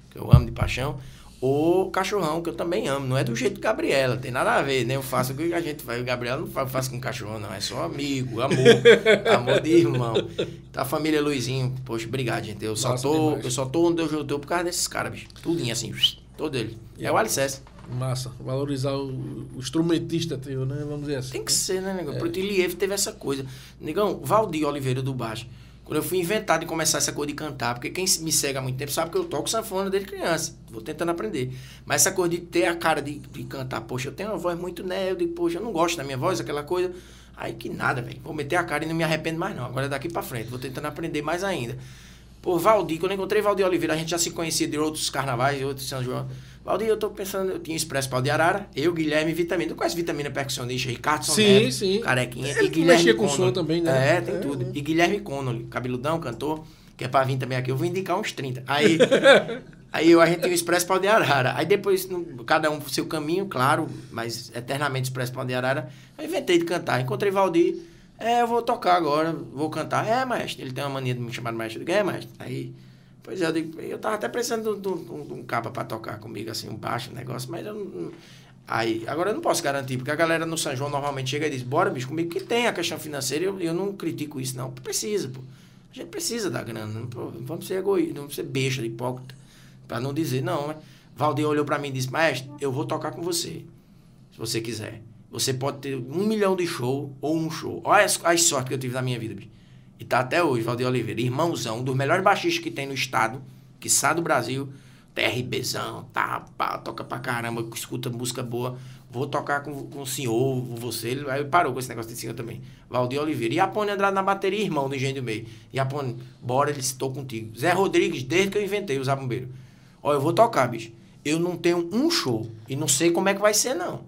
que eu amo de paixão. Ou cachorrão, que eu também amo. Não é do jeito de Gabriela, tem nada a ver, né? Eu faço o que a gente faz. O Gabriela não fa- faz com cachorro, não. É só amigo, amor. amor de irmão. A família Luizinho, poxa, obrigado, gente. Eu só, tô, demais. eu só tô onde eu tô por causa desses caras, bicho. Tudinho assim, todo ele. É o alicerce. Massa. Valorizar o, o instrumentista teu, né? Vamos dizer assim. Tem que ser, né, negão? Porque o Iliev teve essa coisa. Negão, Valdir Oliveira do Baixo. Quando eu fui inventar de começar essa coisa de cantar, porque quem me segue há muito tempo sabe que eu toco sanfona desde criança. Vou tentando aprender. Mas essa coisa de ter a cara de, de cantar, poxa, eu tenho uma voz muito né, eu digo, poxa, eu não gosto da minha voz, aquela coisa. Aí que nada, velho. Vou meter a cara e não me arrependo mais, não. Agora daqui pra frente. Vou tentando aprender mais ainda. Pô, Valdir, quando eu encontrei Valdir Oliveira, a gente já se conhecia de outros carnavais, de outros São João. Valdir, eu tô pensando, eu tinha Expresso Pau de Arara, eu, Guilherme e Vitamina. Tu conhece Vitamina percussionista, Ricardo Sim, Neto, sim. Carequinha. Ele e Guilherme mexia com Connolly. som também, né? É, tem É, tudo. é. E Guilherme Connolly, cabeludão, cantor, que é pra vir também aqui. Eu vou indicar uns 30. Aí, aí eu, a gente tem o Expresso Pau de Arara. Aí depois, no- cada um pro seu caminho, claro, mas eternamente Expresso Pau de Arara. Eu inventei de cantar. Encontrei Valdir. É, eu vou tocar agora, vou cantar. É, maestro. Ele tem uma mania de me chamar de maestro. Eu digo, é, maestro. Aí, pois é, eu digo, eu tava até precisando de um, de um, capa pra tocar comigo, assim, um baixo, negócio, mas eu não- Aí, agora eu não posso garantir, porque a galera no São João normalmente chega e diz, bora, bicho, comigo que tem a questão financeira, eu, eu não critico isso, não. Precisa, pô. A gente precisa da grana, não, vamos ser egoístas, não vamos ser besta, hipócrita, pra não dizer, não, né? Valdir olhou pra mim e disse, maestro, eu vou tocar com você, se você quiser. Você pode ter um milhão de show ou um show. Olha as, as sorte que eu tive na minha vida, bicho. E tá até hoje, Valdir Oliveira, irmãozão, um dos melhores baixistas que tem no estado, que sai do Brasil, TRBzão, tá, pá, toca pra caramba, escuta música boa. Vou tocar com, com o senhor, você. Ele aí parou com esse negócio de senhor também. Valdir Oliveira. E Apone Andrade na bateria, irmão do Engenho do Meio. E Apone, bora, ele citou contigo. Zé Rodrigues, desde que eu inventei usar bombeiro. Ó, eu vou tocar, bicho. Eu não tenho um show. E não sei como é que vai ser, não.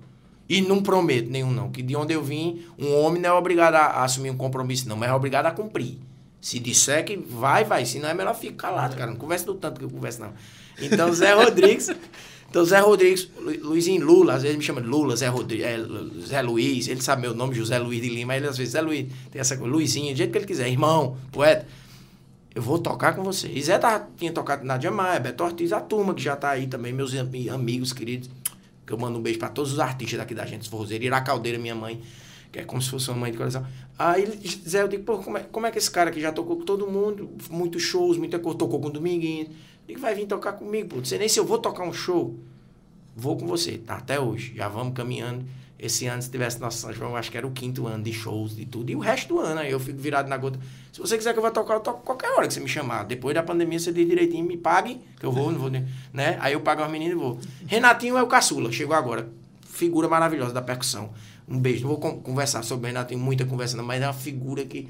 E não prometo nenhum, não. Que de onde eu vim, um homem não é obrigado a, assumir um compromisso, não. Mas é obrigado a cumprir. Se disser que vai, vai. Se não é melhor ficar calado, cara. Não conversa do tanto que eu converso, não. Então, Zé Rodrigues. Então, Zé Rodrigues, Lu- Luizinho Lula, às vezes me chama de Lula, Zé Rodrigues, é, Zé Luiz, ele sabe meu nome, José Luiz de Lima, ele às vezes, Zé Luiz, tem essa coisa, Luizinho, do jeito que ele quiser, irmão, poeta, eu vou tocar com você. E Zé tá, tinha tocado na Maia, Beto Ortiz, a turma que já tá aí também, meus ami- amigos queridos, que eu mando um beijo pra todos os artistas daqui da gente, Forrozeiro, Ira Caldeira, minha mãe, que é como se fosse uma mãe de coração. Aí, Zé, eu digo, pô, como é, como é que esse cara que já tocou com todo mundo, muitos shows, muita coisa, tocou com o Dominguinho, ele vai vir tocar comigo, pô, não sei nem se eu vou tocar um show, vou com você, tá? Até hoje, já vamos caminhando. Esse ano, se tivesse nosso São João, acho que era o quinto ano de shows, de tudo. E o resto do ano, aí eu fico virado na gota. Se você quiser que eu vá tocar, eu toco qualquer hora que você me chamar. Depois da pandemia, você diz direitinho, me pague, que eu vou, não vou, né? Aí eu pago as meninas e vou. Renatinho é o caçula, chegou agora. Figura maravilhosa da percussão. Um beijo. Não vou con- conversar sobre o Renatinho, muita conversa, não, mas é uma figura que.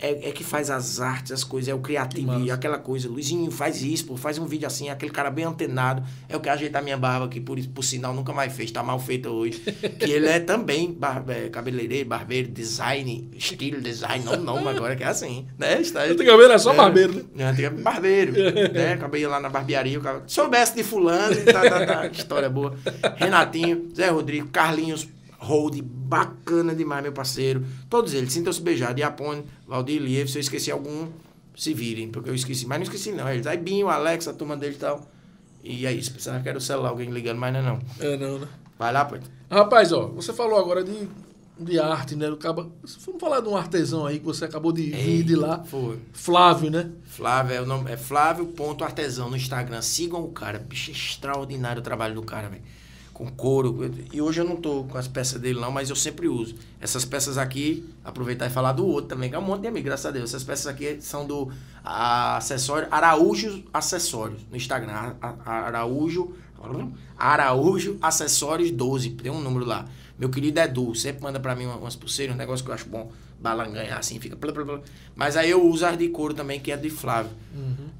É, é que faz as artes, as coisas, é o criativo, aquela coisa. Luizinho, faz isso, pô, faz um vídeo assim, aquele cara bem antenado. É o que ajeita a minha barba, que por, por sinal nunca mais fez, tá mal feita hoje. que ele é também bar, é, cabeleireiro, barbeiro, design, estilo, design, não, não, agora que é assim, né? Antigamente era só barbeiro, né? Antigamente barbeiro, né? Acabei lá na barbearia, o cara, soubesse de fulano, tá, tá, tá, história boa. Renatinho, Zé Rodrigo, Carlinhos, Hold, bacana demais, meu parceiro. Todos eles, sintam-se beijados. Diapone, Valdir Liev, se eu esqueci algum, se virem, porque eu esqueci. Mas não esqueci não, eles. Aí Binho, Alex, a turma dele e tal. E é isso, pensava que era o celular, alguém ligando, mas não é não. É, não, né? Vai lá, pô. Rapaz, ó, você falou agora de, de arte, né? do cabo- Vamos falar de um artesão aí que você acabou de vir de lá. Foi. Flávio, né? Flávio, é o nome, é Flávio.artesão no Instagram. Sigam o cara, bicho, é extraordinário o trabalho do cara, velho. Com couro. E hoje eu não tô com as peças dele, não, mas eu sempre uso. Essas peças aqui, aproveitar e falar do outro também, que é um monte de amigo, graças a Deus. Essas peças aqui são do a, acessório Araújo Acessórios no Instagram. A- a- Araújo. Araújo Acessórios 12. Tem um número lá. Meu querido Edu, sempre manda pra mim umas pulseiras, um negócio que eu acho bom. Balanganhar assim, fica. Blá, blá, blá. Mas aí eu uso as de couro também, que é de Flávio.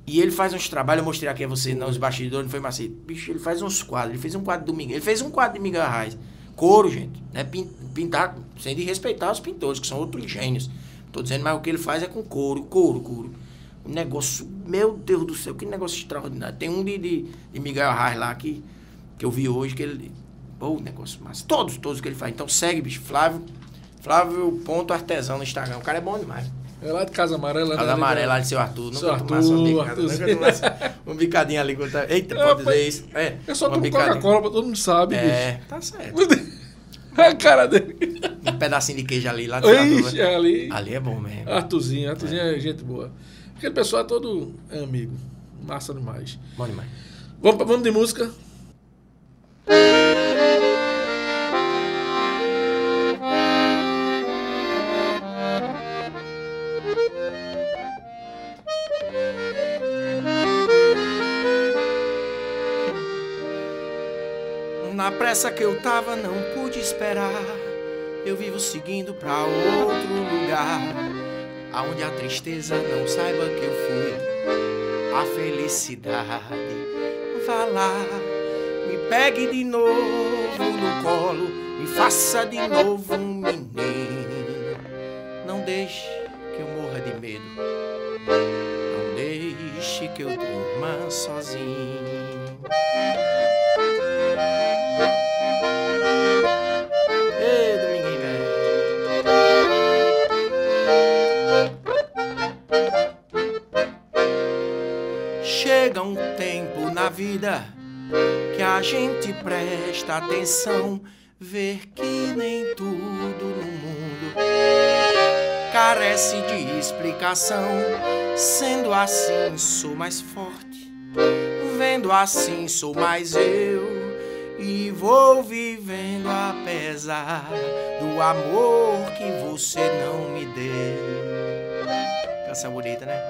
E ele faz uns trabalhos, eu mostrei aqui a você, não, os bastidores, não foi macete. Bicho, ele faz uns quadros, ele fez um quadro do Miguel, ele fez um quadro de Miguel Arraes. Couro, gente, né? Pin- Pintar, sem de respeitar os pintores, que são outros gênios. Tô dizendo, mas o que ele faz é com couro, couro, couro. Um negócio, meu Deus do céu, que negócio extraordinário. Tem um de, de, de Miguel Arraes lá que, que eu vi hoje, que ele. Pô, negócio massa. Todos, todos que ele faz. Então segue, bicho, Flávio. Flávio.artesão no Instagram. O cara é bom demais. É lá de Casa Amarela. Casa né? amarela lá de seu Arthur. Nunca Seu tomasse uma Arthur, bicada. Arthurzinho. Nunca tomasse um bicadinho ali. quando tá- Eita, É, pode pai, dizer isso. É, Eu só tomo. Coca-Cola, pra todo mundo sabe, É, tá certo. bicho. a cara dele. Um pedacinho de queijo ali lá de seu Arthur, Ixi, né? ali. Ali é bom mesmo. Arthurzinho, Arthurzinho é. gente boa. Aquele pessoal é todo é amigo. Massa demais. Bom demais. Vamos, vamos de música? Pressa que eu tava, não pude esperar. Eu vivo seguindo pra outro lugar. Aonde a tristeza não saiba que eu fui. A felicidade. Vá lá, me pegue de novo no colo. Me faça de novo um vida que a gente presta atenção, ver que nem tudo no mundo carece de explicação. Sendo assim, sou mais forte, vendo assim, sou mais eu. E vou vivendo apesar do amor que você não me deu. Canção bonita, né?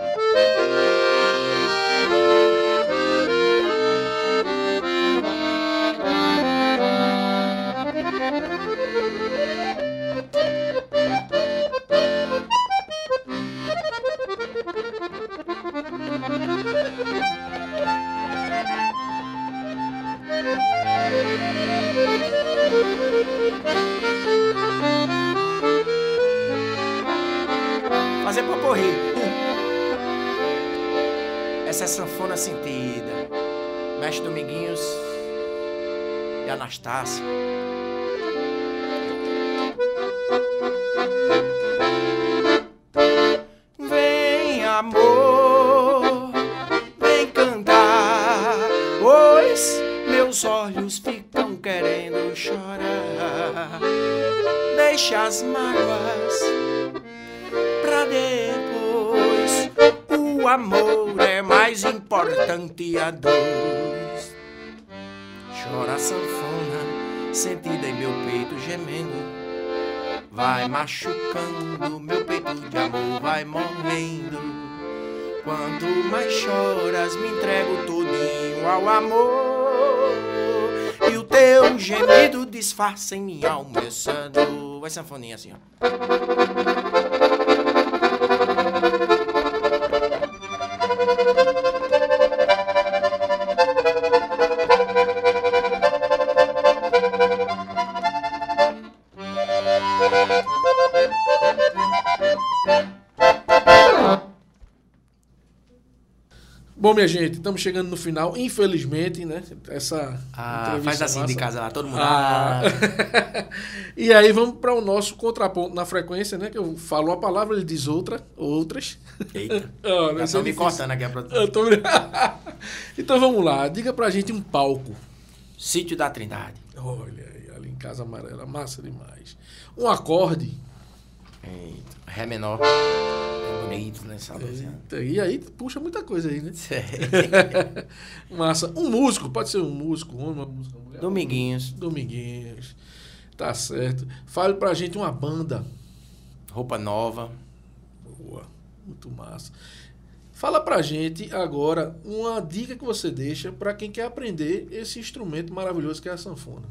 Fazer pra correr. Essa é sanfona sentida. Mestre Dominguinhos e Anastácia. As mágoas pra depois. O amor é mais importante a dois. Chora a sanfona, sentida em meu peito gemendo. Vai machucando meu peito de amor, vai morrendo. Quanto mais choras, me entrego todinho ao amor. E o teu gemido disfarça em minha alma essa dor. Vai sanfoninha assim, Bom, minha gente, estamos chegando no final, infelizmente, né? Essa Ah, faz assim de casa lá, todo mundo. Ah. Ah. e aí vamos para o nosso contraponto na frequência, né? Que eu falo uma palavra, ele diz outra, outras. Eita. Já ser estão me difícil. cortando aqui a produção. Eu tô... então vamos lá, diga pra gente um palco. Sítio da Trindade. Olha aí, ali em Casa Amarela, massa demais. Um acorde. Eita. Ré menor. Né? Eita, e aí puxa muita coisa aí, né? Massa. Um músico, pode ser um músico, homem, uma música mulher. Dominguinhos. Dominguinhos. Tá certo. Fale pra gente uma banda. Roupa nova. Boa. Muito massa. Fala pra gente agora uma dica que você deixa pra quem quer aprender esse instrumento maravilhoso que é a sanfona.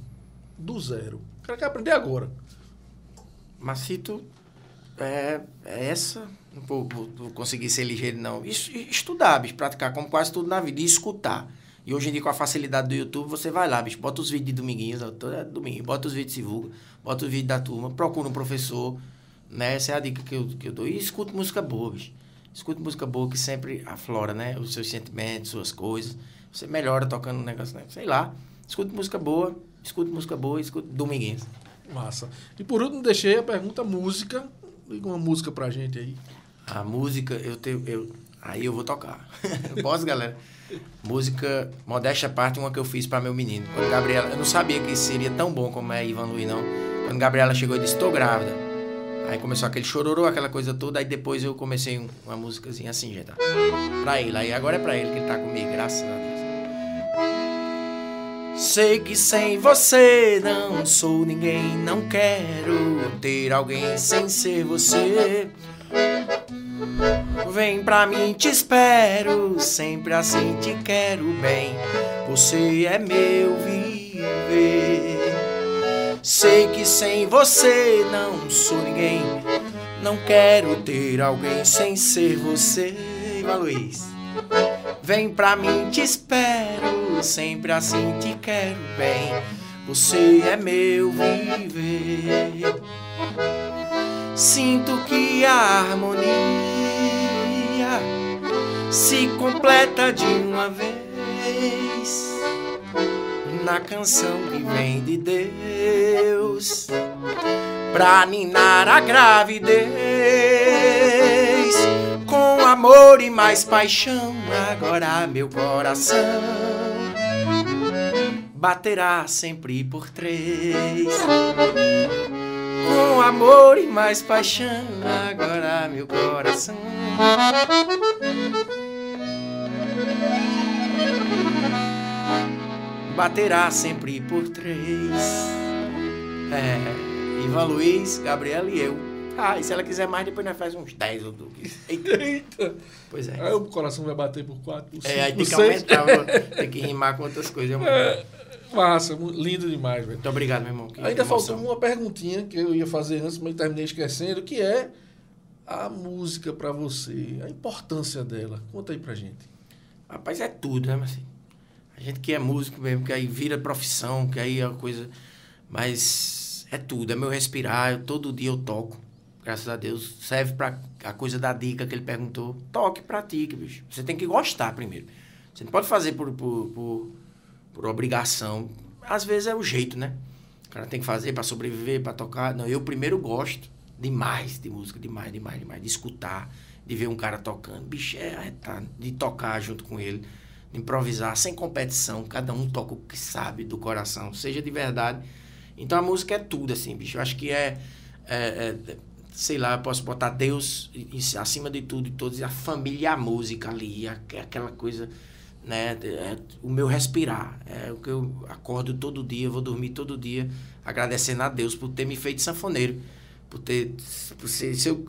Do zero. O cara quer aprender agora. Macito é, é essa. Não vou, vou- conseguir ser ligeiro, não. Es- Estudar, bicho, praticar como quase tudo na vida. E escutar. E hoje em dia, com a facilidade do YouTube, você vai lá, bicho, bota os vídeos de Dominguinhos, é domingo, bota os vídeos de Sivuga, bota os vídeos da turma, procura um professor, né? Essa é a dica que eu, que eu dou. E escute música boa, bicho. Escute música boa que sempre aflora, né? Os seus sentimentos, suas coisas. Você melhora tocando um negócio, né? Sei lá. Escute música boa, escute música boa, escute Dominguinhos. Massa. E por último, deixei a pergunta música. Liga uma música pra gente aí. A música, eu tenho. Eu, aí eu vou tocar. Posso, galera? Música, modéstia à parte, uma que eu fiz para meu menino. Quando Gabriela. Eu não sabia que seria tão bom como é Ivan Luiz, não. Quando Gabriela chegou, eu disse: Tô grávida. Aí começou aquele chororô, aquela coisa toda. Aí depois eu comecei um- uma músicazinha assim, gente. Pra ele. Aí agora é pra ele que ele tá comigo, graças a Deus. Sei que sem você não sou ninguém, não quero ter alguém sem ser você. Vem pra mim, te espero, sempre assim te quero bem. Você é meu viver. Sei que sem você não sou ninguém, não quero ter alguém sem ser você. Vai, Luiz. Vem pra mim, te espero, sempre assim te quero bem. Você é meu viver. Sinto que a harmonia se completa de uma vez na canção que vem de Deus pra ninar a gravidez com amor e mais paixão agora meu coração baterá sempre por três. Com amor e mais paixão, agora meu coração. Baterá sempre por três. É, Ivan Luiz, Gabriela e eu. Ah, e se ela quiser mais, depois nós faz uns 10 ou 12. Eita. Eita. Pois é. Aí o coração vai bater por 4, por 5, É, aí tem que 6. aumentar, tem que rimar com outras coisas. mano. É, massa, lindo demais, velho. Muito obrigado, meu irmão. Que Ainda emoção. faltou uma perguntinha que eu ia fazer antes, mas terminei esquecendo, que é a música pra você, a importância dela. Conta aí pra gente. Rapaz, é tudo, né, Marcinho? A gente que é músico mesmo, que aí vira profissão, que aí é uma coisa. Mas é tudo, é meu respirar. eu- todo dia eu toco. Graças a Deus. Serve pra a coisa da dica que ele perguntou. Toque, pratique, bicho. Você tem que gostar primeiro. Você não pode fazer por, por, por, por obrigação. Às vezes é o jeito, né? O cara tem que fazer pra sobreviver, pra tocar. Não, eu primeiro gosto demais de música, demais, demais, demais. De escutar, de ver um cara tocando. Bicho, é arretado. De tocar junto com ele, de improvisar, sem competição. Cada um toca o que sabe do coração, seja de verdade. Então a música é tudo, assim, bicho. Eu acho que é. é- é- sei lá, eu posso botar Deus acima de tudo e todos, a família a música ali, aquela coisa, né? é o meu respirar. É o que eu acordo todo dia, vou dormir todo dia, agradecendo a Deus por ter me feito sanfoneiro, por ter. Por ser, se eu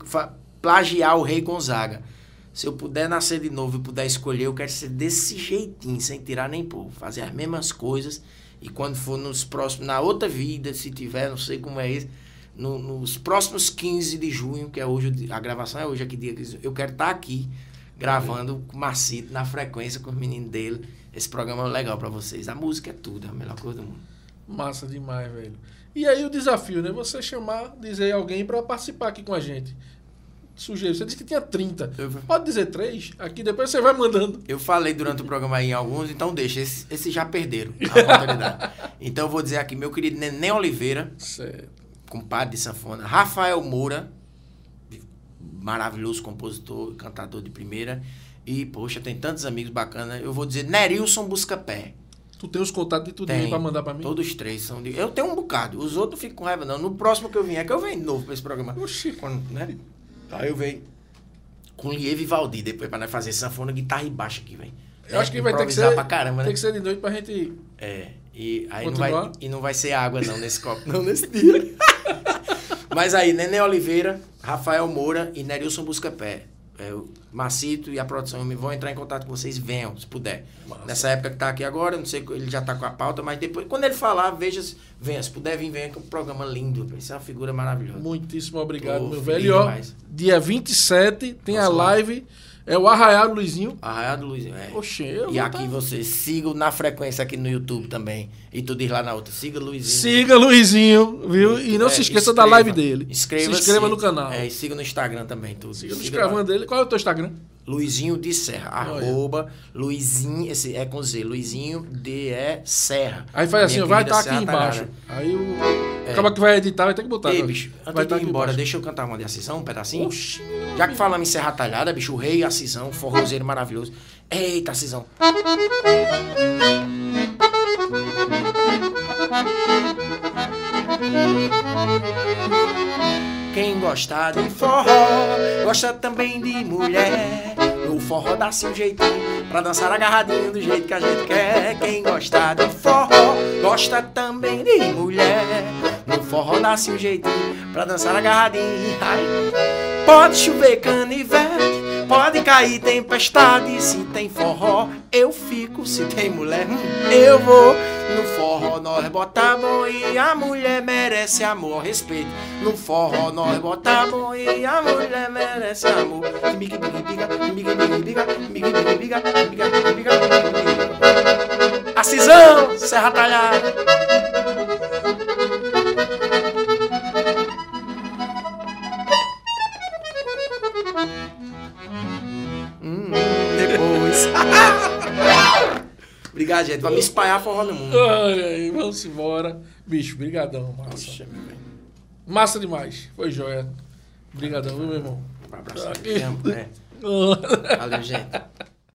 plagiar o Rei Gonzaga. Se eu puder nascer de novo e puder escolher, eu quero ser desse jeitinho, sem tirar nem pôr. Fazer as mesmas coisas. E quando for nos próximos, na outra vida, se tiver, não sei como é isso, no- nos próximos 15 de junho, que é hoje, a gravação é hoje, aqui dia 15, eu quero estar aqui gravando Macito na frequência com os meninos dele. Esse programa é legal pra vocês. A música é tudo, é a melhor coisa do mundo. Massa demais, velho. E aí o desafio, né? Você chamar, dizer alguém pra participar aqui com a gente. Sugiro. Você disse que tinha 30. Eu- Pode dizer 3? Aqui depois você vai mandando. Eu falei durante o programa aí em alguns, então deixa. Esses esse já perderam a oportunidade. Então eu vou dizer aqui, meu querido Neném Oliveira, Certo. compadre de sanfona. Rafael Moura, maravilhoso compositor cantador de primeira. E, poxa, tem tantos amigos bacanas. Eu vou dizer Nerilson Buscapé. Tu tem os contatos de tudo Tem. pra mandar pra mim? Todos os três são de... Eu tenho um bocado. Os outros ficam com raiva, não. No próximo que eu vier, que eu venho de novo pra esse programa. Oxi. Quando, né? Aí eu venho com Lieve e Valdir depois pra nós fazer sanfona, guitarra e baixo aqui, velho. Eu acho que vai ter que ser. pra caramba, né? Tem que ser de noite pra gente. É, e aí não vai, e não vai ser água não nesse copo, não nesse dia. Mas aí, Nenê Oliveira, Rafael Moura e Nerilson Buscapé. É, o Macito e a produção me vão entrar em contato com vocês, venham, se puder. Massa. Nessa época que tá aqui agora, não sei, ele já tá com a pauta, mas depois, quando ele falar, veja, se- venha, se puder vir, venha, que é um programa lindo, isso é uma figura maravilhosa. Muitíssimo obrigado, meu velho. E ó, demais. dia 27 tem a Nossa, live. É o Arraial do Luizinho. Arraial do Luiz, é. Oxe, eu E aqui tá- vocês sigam na frequência aqui no YouTube também. E tu diz lá na outra, siga Luizinho. Siga Luizinho, viu? E não É, se esqueça inscreva. da live dele. Inscreva se inscreva no canal. É, e siga no Instagram também. Tudo. Siga no Siga Instagram lá. dele. Qual é o teu Instagram? Luizinho de Serra. Olha. Arroba Luizinho, esse é com Z, Luizinho de é Serra. Aí faz assim, vai estar aqui Serra embaixo. Aí o. Acaba que vai editar, vai ter que botar. Ei, bicho, vai antes de estar ir embora, embaixo. deixa eu cantar uma de Acisão, um pedacinho. Oxi. Já que falamos em Serra Talhada, bicho, o rei Acisão, forrozeiro maravilhoso. Eita, Acisão. Quem gosta de forró, gosta também de mulher. O forró dá-se um jeitinho pra dançar agarradinho do jeito que a gente quer. Quem gosta de forró, gosta também de mulher. No forró dá-se um jeitinho pra dançar agarradinho. Ai. Pode chover canivete, pode cair tempestade. Se tem forró, eu fico. Se tem mulher, eu vou. No forró nós bota bom e a mulher merece amor, respeito. No forró nós bota bom e a mulher merece amor. Migue, migue, biga, miga, migue, biga, miga, miga, biga, miga, miga, miga, miga. Acisão, Serra Talhada. Gente. Vai me espalhar forró no mundo. Olha aí, vamos embora. Bicho, brigadão, massa. Poxa. Massa demais. Foi joia. Brigadão, viu, meu irmão? Um abraço. Aqui. Te amo, é. Valeu, gente.